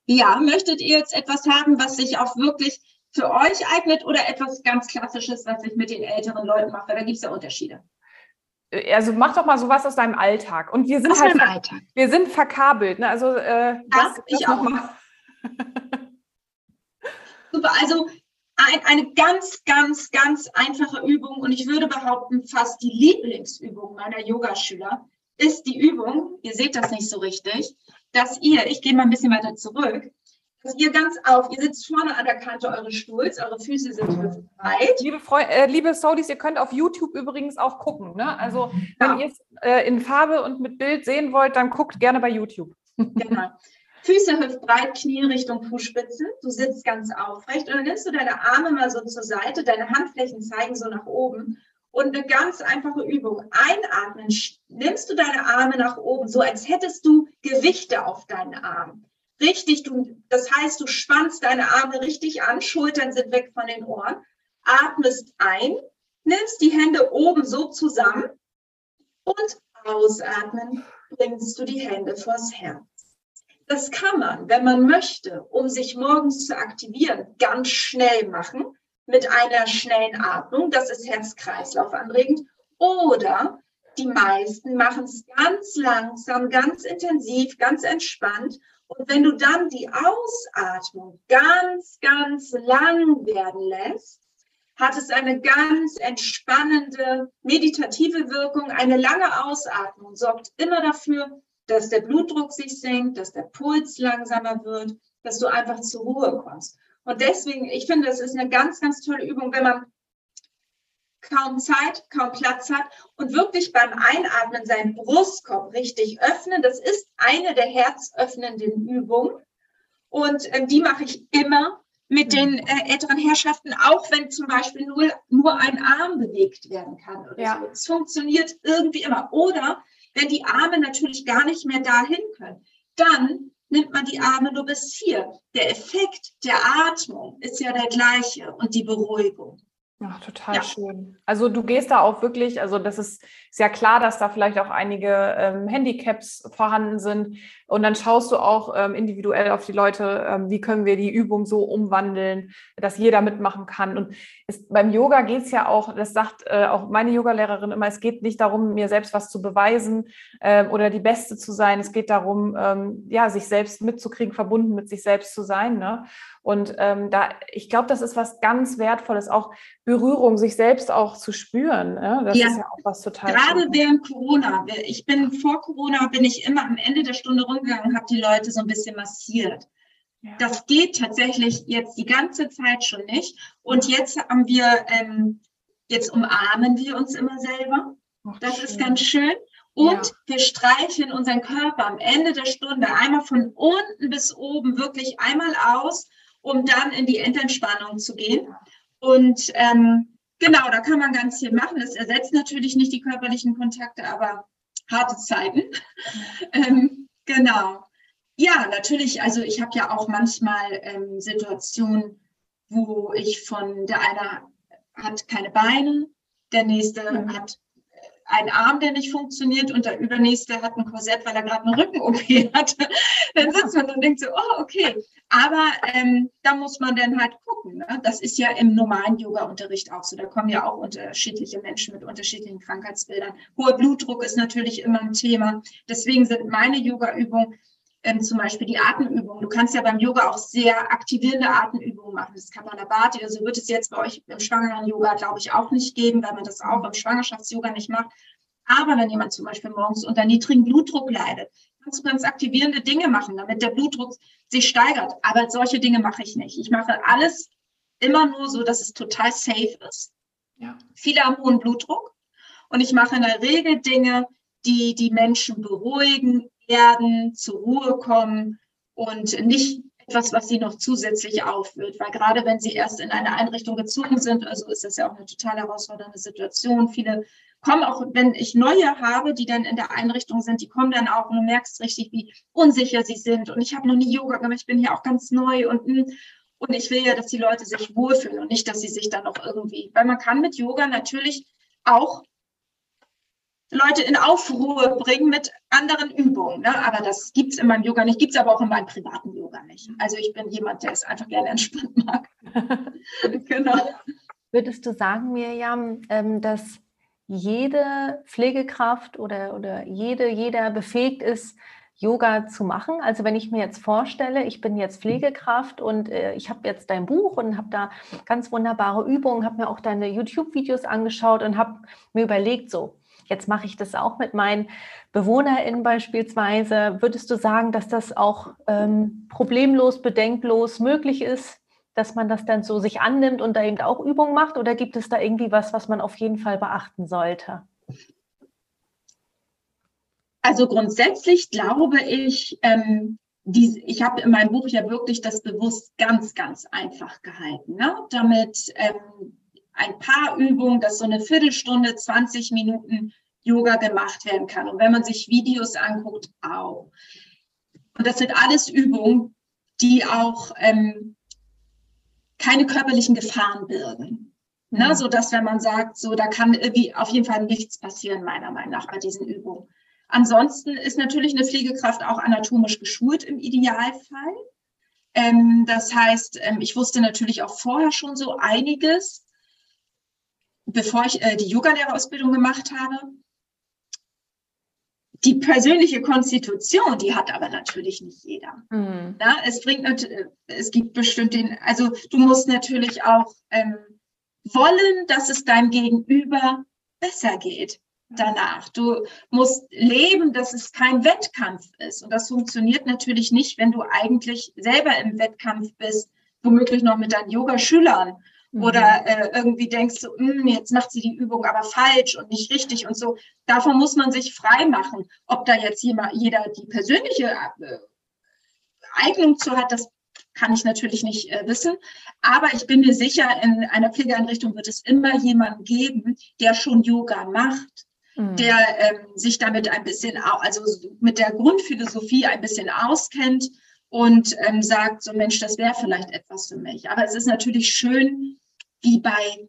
Ja, möchtet ihr jetzt etwas haben, was sich auch wirklich für euch eignet oder etwas ganz Klassisches, was ich mit den älteren Leuten mache? Da gibt es ja Unterschiede. Äh, also mach doch mal sowas aus deinem Alltag. Und wir sind aus halt Alltag. wir sind verkabelt. Ne? Also äh, das, ja, ich auch. Mal. (laughs) Super, also ein, eine ganz, ganz, ganz einfache Übung und ich würde behaupten, fast die Lieblingsübung meiner Yogaschüler ist die Übung, ihr seht das nicht so richtig, dass ihr, ich gehe mal ein bisschen weiter zurück, dass ihr ganz auf, ihr sitzt vorne an der Kante eures Stuhls, eure Füße sind breit. Liebe, Freu äh, liebe Saudis, ihr könnt auf YouTube übrigens auch gucken. Ne? Also wenn ja. ihr es äh, in Farbe und mit Bild sehen wollt, dann guckt gerne bei YouTube. (laughs) Genau. Füße hüftbreit, Knie Richtung Fußspitze. Du sitzt ganz aufrecht und dann nimmst du deine Arme mal so zur Seite, deine Handflächen zeigen so nach oben und eine ganz einfache Übung. Einatmen, nimmst du deine Arme nach oben, so als hättest du Gewichte auf deinen Armen. Richtig, du, das heißt, du spannst deine Arme richtig an, Schultern sind weg von den Ohren, atmest ein, nimmst die Hände oben so zusammen und Ausatmen bringst du die Hände vors Herz. Das kann man, wenn man möchte, um sich morgens zu aktivieren, ganz schnell machen mit einer schnellen Atmung. Das ist Herz-Kreislauf anregend. Oder die meisten machen es ganz langsam, ganz intensiv, ganz entspannt. Und wenn du dann die Ausatmung ganz, ganz lang werden lässt, hat es eine ganz entspannende, meditative Wirkung. Eine lange Ausatmung sorgt immer dafür, dass der Blutdruck sich senkt, dass der Puls langsamer wird, dass du einfach zur Ruhe kommst. Und deswegen, ich finde, das ist eine ganz, ganz tolle Übung, wenn man kaum Zeit, kaum Platz hat und wirklich beim Einatmen seinen Brustkorb richtig öffnen. Das ist eine der herzöffnenden Übungen. Und äh, die mache ich immer mit den äh, älteren Herrschaften, auch wenn zum Beispiel nur, nur ein Arm bewegt werden kann. Oder ja. so. Es funktioniert irgendwie immer. Oder wenn die Arme natürlich gar nicht mehr dahin können, dann nimmt man die Arme nur bis hier. Der Effekt der Atmung ist ja der gleiche und die Beruhigung. Ach, total ja. schön. Also du gehst da auch wirklich, also das ist, ist ja klar, dass da vielleicht auch einige ähm, Handicaps vorhanden sind. Und dann schaust du auch ähm, individuell auf die Leute, ähm, wie können wir die Übung so umwandeln, dass jeder mitmachen kann. Und es, beim Yoga geht es ja auch, das sagt äh, auch meine Yogalehrerin immer, es geht nicht darum, mir selbst was zu beweisen äh, oder die Beste zu sein. Es geht darum, ähm, ja, sich selbst mitzukriegen, verbunden mit sich selbst zu sein. Ne? Und ähm, da, ich glaube, das ist was ganz Wertvolles, auch Berührung, sich selbst auch zu spüren. Ne? Das ja. ist ja auch was total. Gerade schön. während Corona. Ich bin vor Corona bin ich immer am Ende der Stunde rumgegangen und habe die Leute so ein bisschen massiert. Ja. Das geht tatsächlich jetzt die ganze Zeit schon nicht. Und jetzt haben wir, ähm, jetzt umarmen wir uns immer selber. Ach, das schön. ist ganz schön. Und ja. wir streicheln unseren Körper am Ende der Stunde einmal von unten bis oben wirklich einmal aus um dann in die Endentspannung zu gehen. Und ähm, genau, da kann man ganz viel machen. Das ersetzt natürlich nicht die körperlichen Kontakte, aber harte Zeiten. (laughs) ähm, genau. Ja, natürlich. Also ich habe ja auch manchmal ähm, Situationen, wo ich von der eine hat keine Beine, der nächste mhm. hat ein Arm, der nicht funktioniert und der übernächste hat ein Korsett, weil er gerade eine Rücken-OP (laughs) hatte. Dann sitzt man und denkt so, oh, okay. Aber ähm, da muss man dann halt gucken. Ne? Das ist ja im normalen Yoga-Unterricht auch so. Da kommen ja auch unterschiedliche Menschen mit unterschiedlichen Krankheitsbildern. Hoher Blutdruck ist natürlich immer ein Thema. Deswegen sind meine Yoga-Übungen ähm, zum Beispiel die Atemübungen. Du kannst ja beim Yoga auch sehr aktivierende Atemübungen machen. Das Kapalabhati, also wird es jetzt bei euch im schwangeren Yoga, glaube ich, auch nicht geben, weil man das auch im Schwangerschafts-Yoga nicht macht. Aber wenn jemand zum Beispiel morgens unter niedrigem Blutdruck leidet, kannst du ganz aktivierende Dinge machen, damit der Blutdruck sich steigert. Aber solche Dinge mache ich nicht. Ich mache alles immer nur so, dass es total safe ist. Ja. Viele haben hohen Blutdruck. Und ich mache in der Regel Dinge, die die Menschen beruhigen, werden, zur Ruhe kommen und nicht etwas, was sie noch zusätzlich aufwühlt. Weil gerade wenn sie erst in eine Einrichtung gezogen sind, also ist das ja auch eine total herausfordernde Situation. Viele kommen auch, wenn ich neue habe, die dann in der Einrichtung sind, die kommen dann auch und du merkst richtig, wie unsicher sie sind. Und ich habe noch nie Yoga gemacht, ich bin hier auch ganz neu und hm, und ich will ja, dass die Leute sich wohlfühlen und nicht, dass sie sich dann noch irgendwie, weil man kann mit Yoga natürlich auch Leute in Aufruhr bringen mit anderen Übungen. Ne? Aber das gibt es in meinem Yoga nicht, gibt es aber auch in meinem privaten Yoga nicht. Also ich bin jemand, der es einfach gerne entspannt mag. (laughs) genau. Würdest du sagen, Mirjam, ähm, dass jede Pflegekraft oder, oder jede, jeder befähigt ist, Yoga zu machen. Also wenn ich mir jetzt vorstelle, ich bin jetzt Pflegekraft und äh, ich habe jetzt dein Buch und habe da ganz wunderbare Übungen, habe mir auch deine YouTube-Videos angeschaut und habe mir überlegt, so, Jetzt mache ich das auch mit meinen BewohnerInnen beispielsweise. Würdest du sagen, dass das auch ähm, problemlos, bedenklos möglich ist, dass man das dann so sich annimmt und da eben auch Übungen macht? Oder gibt es da irgendwie was, was man auf jeden Fall beachten sollte? Also grundsätzlich glaube ich, ähm, die, ich habe in meinem Buch ja wirklich das bewusst ganz, ganz einfach gehalten, ne? damit ähm, ein paar Übungen, dass so eine Viertelstunde, 20 Minuten Yoga gemacht werden kann. Und wenn man sich Videos anguckt, auch. Und das sind alles Übungen, die auch ähm, keine körperlichen Gefahren birgen. Ne, mhm. so dass wenn man sagt, so da kann irgendwie auf jeden Fall nichts passieren, meiner Meinung nach, bei diesen Übungen. Ansonsten ist natürlich eine Pflegekraft auch anatomisch geschult im Idealfall. Ähm, das heißt, ähm, ich wusste natürlich auch vorher schon so einiges, bevor ich äh, die Yogalehrerausbildung gemacht habe. Die persönliche Konstitution, die hat aber natürlich nicht jeder. Mhm. Na, es bringt, es gibt bestimmt den, also du musst natürlich auch ähm, wollen, dass es deinem Gegenüber besser geht danach. Du musst leben, dass es kein Wettkampf ist. Und das funktioniert natürlich nicht, wenn du eigentlich selber im Wettkampf bist, womöglich noch mit deinen Yoga-Schülern mhm. oder äh, irgendwie denkst du, hm, jetzt macht sie die Übung aber falsch und nicht richtig und so. Davon muss man sich frei machen. Ob da jetzt jemand, jeder die persönliche äh, Eignung zu hat, das kann ich natürlich nicht äh, wissen. Aber ich bin mir sicher, in einer Pflegeeinrichtung wird es immer jemanden geben, der schon Yoga macht, mhm. der ähm, sich damit ein bisschen, also mit der Grundphilosophie ein bisschen auskennt und ähm, sagt, so Mensch, das wäre vielleicht etwas für mich. Aber es ist natürlich schön, wie bei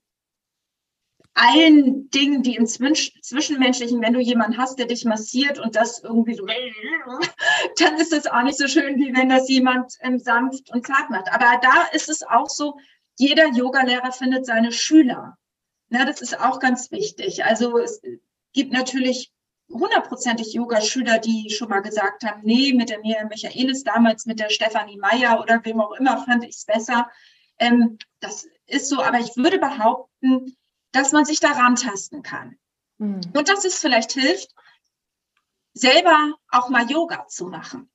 allen Dingen, die im Zwischenmenschlichen, wenn du jemanden hast, der dich massiert und das irgendwie so, (laughs) dann ist es auch nicht so schön, wie wenn das jemand ähm, sanft und zart macht. Aber da ist es auch so, jeder Yogalehrer findet seine Schüler. Na, das ist auch ganz wichtig. Also es gibt natürlich hundertprozentig Yoga-Schüler, die schon mal gesagt haben, nee, mit der Miriam Michaelis damals, mit der Stefanie Meyer oder wem auch immer, fand ich es besser. Ähm, das ist so, aber ich würde behaupten, dass man sich daran tasten kann. Mhm. Und dass es vielleicht hilft, selber auch mal Yoga zu machen.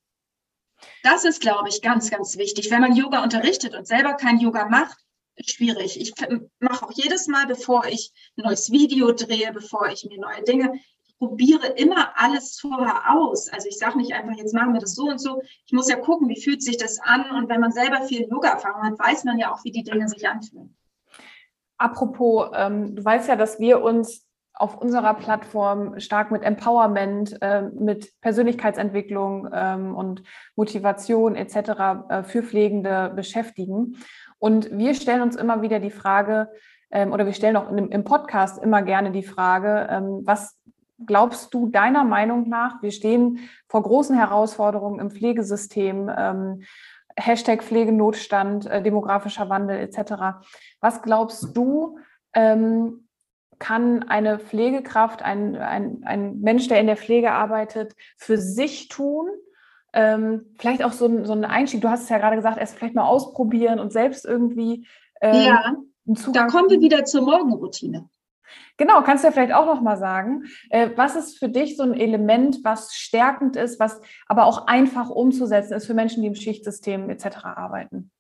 Das ist, glaube ich, ganz, ganz wichtig. Wenn man Yoga unterrichtet und selber kein Yoga macht, ist schwierig. Ich mache auch jedes Mal, bevor ich ein neues Video drehe, bevor ich mir neue Dinge, probiere immer alles vorher aus. Also ich sage nicht einfach, jetzt machen wir das so und so. Ich muss ja gucken, wie fühlt sich das an. Und wenn man selber viel Yoga-Erfahrung hat, weiß man ja auch, wie die Dinge sich anfühlen. Apropos, ähm, du weißt ja, dass wir uns auf unserer Plattform stark mit Empowerment, äh, mit Persönlichkeitsentwicklung ähm, und Motivation etc. Äh, für Pflegende beschäftigen. Und wir stellen uns immer wieder die Frage, ähm, oder wir stellen auch in, im Podcast immer gerne die Frage, ähm, was glaubst du deiner Meinung nach? Wir stehen vor großen Herausforderungen im Pflegesystem. Ähm, Hashtag Pflegenotstand, äh, demografischer Wandel etc. Was glaubst du, ähm, kann eine Pflegekraft, ein, ein, ein Mensch, der in der Pflege arbeitet, für sich tun? Ähm, vielleicht auch so ein, so ein Einstieg. Du hast es ja gerade gesagt, erst vielleicht mal ausprobieren und selbst irgendwie. Ähm, ja, da kommen wir wieder zur Morgenroutine. Genau, kannst du ja vielleicht auch noch mal sagen, äh, was ist für dich so ein Element, was stärkend ist, was aber auch einfach umzusetzen ist für Menschen, die im Schichtsystem etc. arbeiten?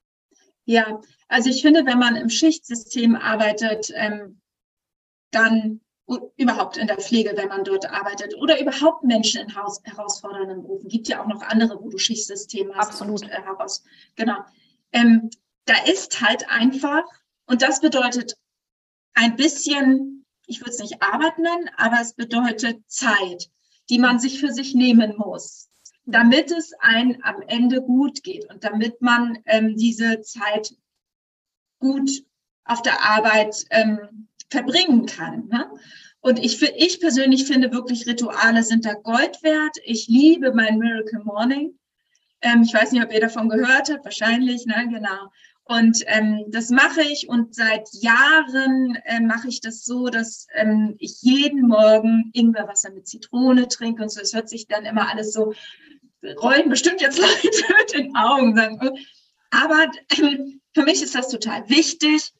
Ja, also ich finde, wenn man im Schichtsystem arbeitet, ähm, dann überhaupt in der Pflege, wenn man dort arbeitet oder überhaupt Menschen in Haus, herausfordernden Berufen. Gibt ja auch noch andere, wo du Schichtsystem hast. Absolut. Und, äh, heraus, genau. Ähm, da ist halt einfach, und das bedeutet ein bisschen, ich würde es nicht Arbeit nennen, aber es bedeutet Zeit, die man sich für sich nehmen muss, damit es ein am Ende gut geht und damit man ähm, diese Zeit gut auf der Arbeit ähm, verbringen kann. Ne? Und ich, ich persönlich finde wirklich, Rituale sind da Gold wert. Ich liebe mein Miracle Morning. Ähm, ich weiß nicht, ob ihr davon gehört habt, wahrscheinlich, ne? genau. Und ähm, das mache ich und seit Jahren äh, mache ich das so, dass ähm, ich jeden Morgen Ingwerwasser mit Zitrone trinke und so. Es hört sich dann immer alles so, rollen bestimmt jetzt (laughs) Leute mit den Augen. Sagen. Aber ähm, für mich ist das total wichtig.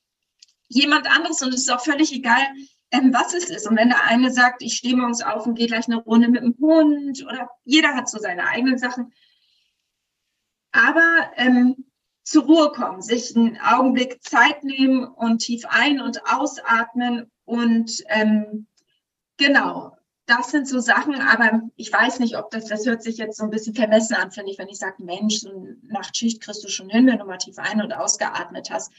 Jemand anderes, und es ist auch völlig egal, ähm, was es ist. Und wenn der eine sagt, ich stehe morgens auf und gehe gleich eine Runde mit dem Hund oder jeder hat so seine eigenen Sachen. Aber ähm, zur Ruhe kommen, sich einen Augenblick Zeit nehmen und tief ein- und ausatmen und ähm, genau, das sind so Sachen, aber ich weiß nicht, ob das, das hört sich jetzt so ein bisschen vermessen an, finde ich, wenn ich sage, Mensch, so Nachtschicht kriegst du schon hin, wenn du mal tief ein- und ausgeatmet hast.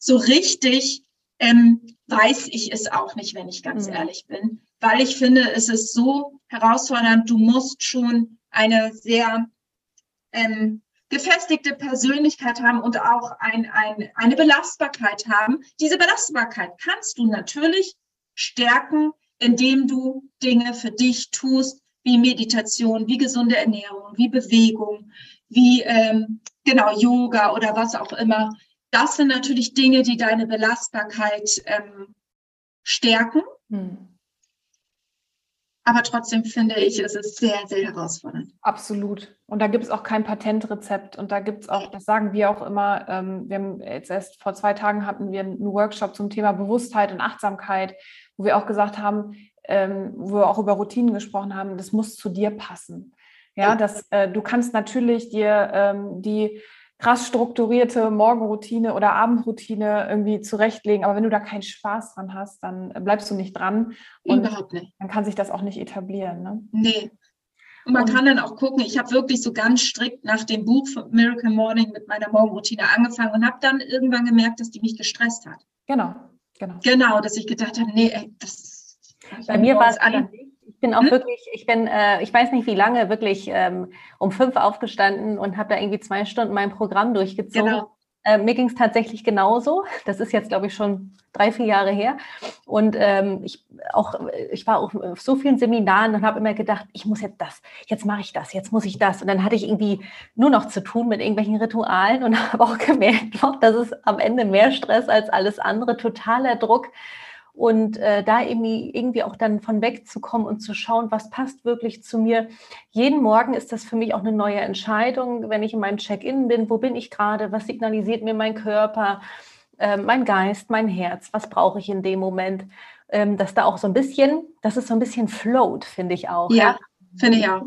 So richtig ähm, weiß ich es auch nicht, wenn ich ganz mhm. ehrlich bin, weil ich finde, es ist so herausfordernd, du musst schon eine sehr ähm, gefestigte Persönlichkeit haben und auch ein, ein, eine Belastbarkeit haben. Diese Belastbarkeit kannst du natürlich stärken, indem du Dinge für dich tust, wie Meditation, wie gesunde Ernährung, wie Bewegung, wie ähm, genau Yoga oder was auch immer. Das sind natürlich Dinge, die deine Belastbarkeit ähm, stärken. Hm. Aber trotzdem finde ich, es ist sehr, sehr herausfordernd. Absolut. Und da gibt es auch kein Patentrezept. Und da gibt es auch, das sagen wir auch immer, ähm, wir haben jetzt erst vor zwei Tagen hatten wir einen Workshop zum Thema Bewusstheit und Achtsamkeit, wo wir auch gesagt haben, ähm, wo wir auch über Routinen gesprochen haben, das muss zu dir passen. Ja, dass äh, du kannst natürlich dir ähm, die krass strukturierte Morgenroutine oder Abendroutine irgendwie zurechtlegen. Aber wenn du da keinen Spaß dran hast, dann bleibst du nicht dran. Und Überhaupt nicht. Dann kann sich das auch nicht etablieren. Ne? Nee. Und man und, kann dann auch gucken, ich habe wirklich so ganz strikt nach dem Buch Miracle Morning mit meiner Morgenroutine angefangen und habe dann irgendwann gemerkt, dass die mich gestresst hat. Genau, genau. Genau, dass ich gedacht habe, nee, ey, das. Bei mir war es anders bin auch hm? wirklich, ich bin, äh, ich weiß nicht wie lange, wirklich ähm, um fünf aufgestanden und habe da irgendwie zwei Stunden mein Programm durchgezogen. Genau. Äh, mir ging es tatsächlich genauso. Das ist jetzt, glaube ich, schon drei, vier Jahre her. Und ähm, ich, auch, ich war auch auf so vielen Seminaren und habe immer gedacht, ich muss jetzt das, jetzt mache ich das, jetzt muss ich das. Und dann hatte ich irgendwie nur noch zu tun mit irgendwelchen Ritualen und (laughs) habe auch gemerkt, dass es am Ende mehr Stress als alles andere, totaler Druck. Und äh, da irgendwie, irgendwie auch dann von wegzukommen und zu schauen, was passt wirklich zu mir. Jeden Morgen ist das für mich auch eine neue Entscheidung, wenn ich in meinem Check-in bin, wo bin ich gerade, was signalisiert mir mein Körper, äh, mein Geist, mein Herz, was brauche ich in dem Moment. Ähm, dass da auch so ein bisschen, dass es so ein bisschen float, finde ich auch. Ja, ja. finde ich auch.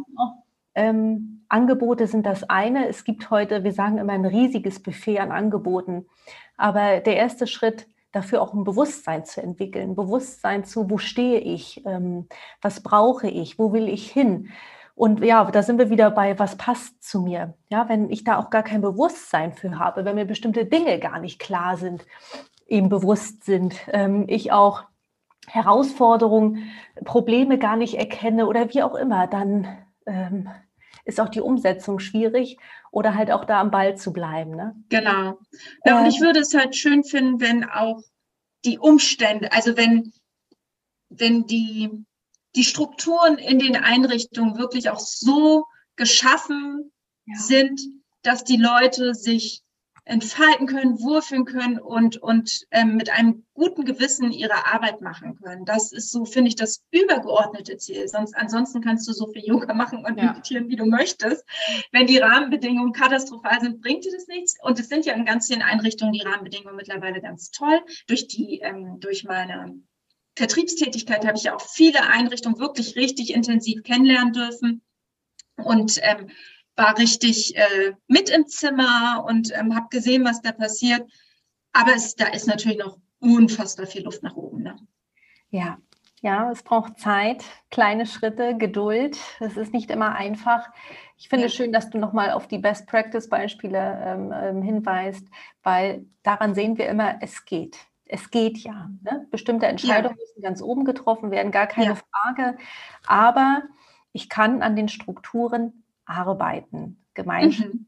Ähm, Angebote sind das eine. Es gibt heute, wir sagen immer, ein riesiges Buffet an Angeboten. Aber der erste Schritt dafür auch ein Bewusstsein zu entwickeln, Bewusstsein zu, wo stehe ich, ähm, was brauche ich, wo will ich hin. Und ja, da sind wir wieder bei, was passt zu mir. Ja, wenn ich da auch gar kein Bewusstsein für habe, wenn mir bestimmte Dinge gar nicht klar sind, eben bewusst sind, ähm, ich auch Herausforderungen, Probleme gar nicht erkenne oder wie auch immer, dann ähm, ist auch die Umsetzung schwierig oder halt auch da am Ball zu bleiben. Ne? Genau. Ja, und ich würde es halt schön finden, wenn auch die Umstände, also wenn, wenn die, die Strukturen in den Einrichtungen wirklich auch so geschaffen ja. sind, dass die Leute sich entfalten können, wurfeln können und, und ähm, mit einem guten Gewissen ihre Arbeit machen können. Das ist so, finde ich, das übergeordnete Ziel. Sonst, ansonsten kannst du so viel Yoga machen und ja. meditieren, wie du möchtest. Wenn die Rahmenbedingungen katastrophal sind, bringt dir das nichts. Und es sind ja in ganz vielen Einrichtungen die Rahmenbedingungen mittlerweile ganz toll. Durch die, ähm, durch meine Vertriebstätigkeit habe ich ja auch viele Einrichtungen wirklich richtig intensiv kennenlernen dürfen. Und ähm, war richtig äh, mit im Zimmer und ähm, habe gesehen, was da passiert. Aber es, da ist natürlich noch unfassbar viel Luft nach oben. Ne? Ja, ja, es braucht Zeit, kleine Schritte, Geduld. Es ist nicht immer einfach. Ich finde es ja. schön, dass du nochmal auf die Best Practice Beispiele ähm, ähm, hinweist, weil daran sehen wir immer, es geht. Es geht ja. Ne? Bestimmte Entscheidungen ja. müssen ganz oben getroffen werden, gar keine ja. Frage. Aber ich kann an den Strukturen arbeiten, gemeinschaftlich. Mhm.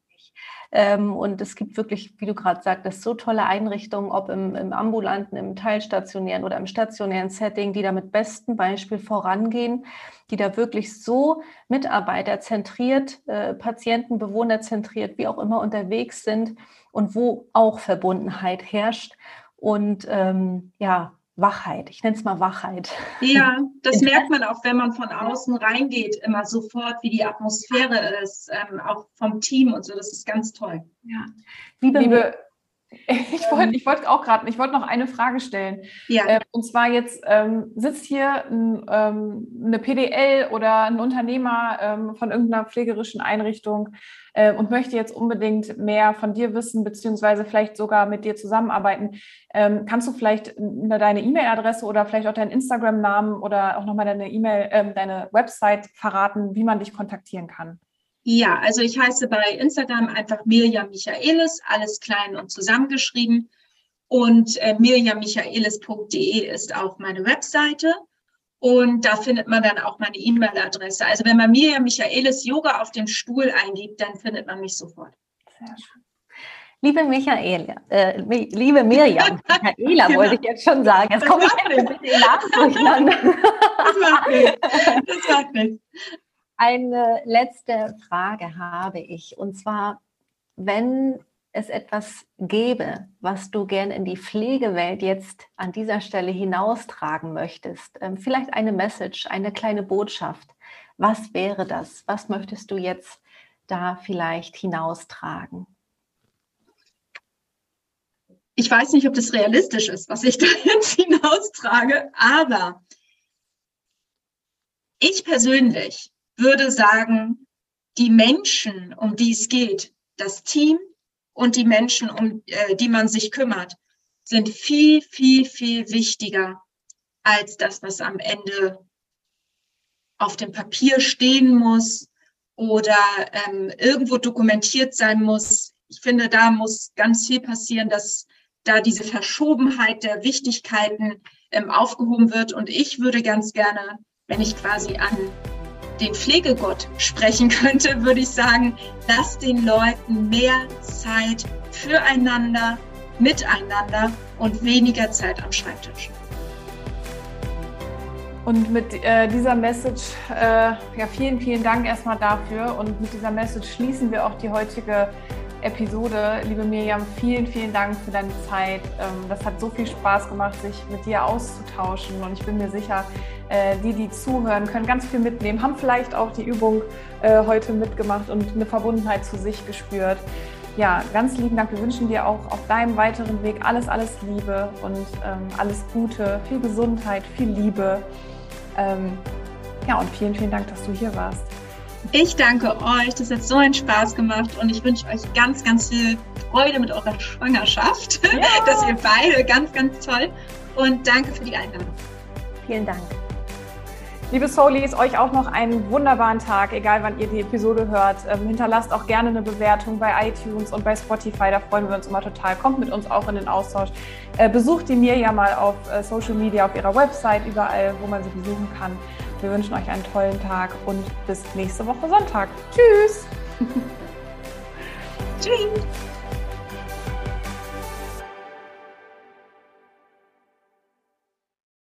Ähm, und es gibt wirklich, wie du gerade sagtest, so tolle Einrichtungen, ob im, im, ambulanten, im teilstationären oder im stationären Setting, die da mit bestem Beispiel vorangehen, die da wirklich so mitarbeiterzentriert, äh, Patienten, Bewohnerzentriert, wie auch immer unterwegs sind und wo auch Verbundenheit herrscht. Und ähm, ja, Wachheit. Ich nenne es mal Wachheit. Ja, das merkt man auch, wenn man von außen reingeht, immer sofort, wie die Atmosphäre ist, ähm, auch vom Team und so. Das ist ganz toll. Ja. Liebe, Liebe ich wollte ich wollt auch gerade, ich wollte noch eine Frage stellen. Ja. Ähm, und zwar jetzt ähm, sitzt hier ein, ähm, eine PDL oder ein Unternehmer ähm, von irgendeiner pflegerischen Einrichtung äh, und möchte jetzt unbedingt mehr von dir wissen, beziehungsweise vielleicht sogar mit dir zusammenarbeiten. Ähm, kannst du vielleicht deine E-Mail-Adresse oder vielleicht auch deinen Instagram-Namen oder auch nochmal deine E-Mail, ähm, deine Website verraten, wie man dich kontaktieren kann? Ja, also ich heiße bei Instagram einfach Mirjam Michaelis, alles klein und zusammengeschrieben. Und äh, mirjammichaelis.de ist auch meine Webseite. Und da findet man dann auch meine E-Mail-Adresse. Also wenn man Mirjam Michaelis Yoga auf dem Stuhl eingibt, dann findet man mich sofort. Sehr schön. Liebe (laughs) Michaela, äh, liebe Miriam, Michaela wollte ich jetzt schon sagen. Jetzt komme ich mit den Namen durcheinander. (laughs) Das macht nichts. Das macht nichts. Eine letzte Frage habe ich. Und zwar, wenn es etwas gäbe, was du gern in die Pflegewelt jetzt an dieser Stelle hinaustragen möchtest, ähm, vielleicht eine Message, eine kleine Botschaft, was wäre das? Was möchtest du jetzt da vielleicht hinaustragen? Ich weiß nicht, ob das realistisch ist, was ich da (laughs) jetzt hinaustrage, aber ich persönlich würde sagen, die Menschen, um die es geht, das Team und die Menschen, um äh, die man sich kümmert, sind viel, viel, viel wichtiger als das, was am Ende auf dem Papier stehen muss oder ähm, irgendwo dokumentiert sein muss. Ich finde, da muss ganz viel passieren, dass da diese Verschobenheit der Wichtigkeiten ähm, aufgehoben wird. Und ich würde ganz gerne, wenn ich quasi an den Pflegegott sprechen könnte, würde ich sagen, lasst den Leuten mehr Zeit füreinander, miteinander und weniger Zeit am Schreibtisch. Und mit äh, dieser Message, äh, ja, vielen, vielen Dank erstmal dafür. Und mit dieser Message schließen wir auch die heutige Episode. Liebe Miriam, vielen, vielen Dank für deine Zeit. Ähm, das hat so viel Spaß gemacht, sich mit dir auszutauschen. Und ich bin mir sicher, äh, die, die zuhören, können ganz viel mitnehmen, haben vielleicht auch die Übung äh, heute mitgemacht und eine Verbundenheit zu sich gespürt. Ja, ganz lieben Dank. Wir wünschen dir auch auf deinem weiteren Weg alles, alles Liebe und ähm, alles Gute, viel Gesundheit, viel Liebe. Ähm, ja, und vielen, vielen Dank, dass du hier warst. Ich danke euch. Das hat so einen Spaß gemacht und ich wünsche euch ganz, ganz viel Freude mit eurer Schwangerschaft. (laughs) Ja. Dass ihr beide ganz, ganz toll und danke für die Einladung. Vielen Dank. Liebe Soulies, euch auch noch einen wunderbaren Tag, egal wann ihr die Episode hört. Ähm, hinterlasst auch gerne eine Bewertung bei iTunes und bei Spotify, da freuen wir uns immer total. Kommt mit uns auch in den Austausch. Äh, besucht die Mirja mal auf äh, Social Media, auf ihrer Website, überall, wo man sie besuchen kann. Wir wünschen euch einen tollen Tag und bis nächste Woche Sonntag. Tschüss. (laughs) (laughs) Tschüss.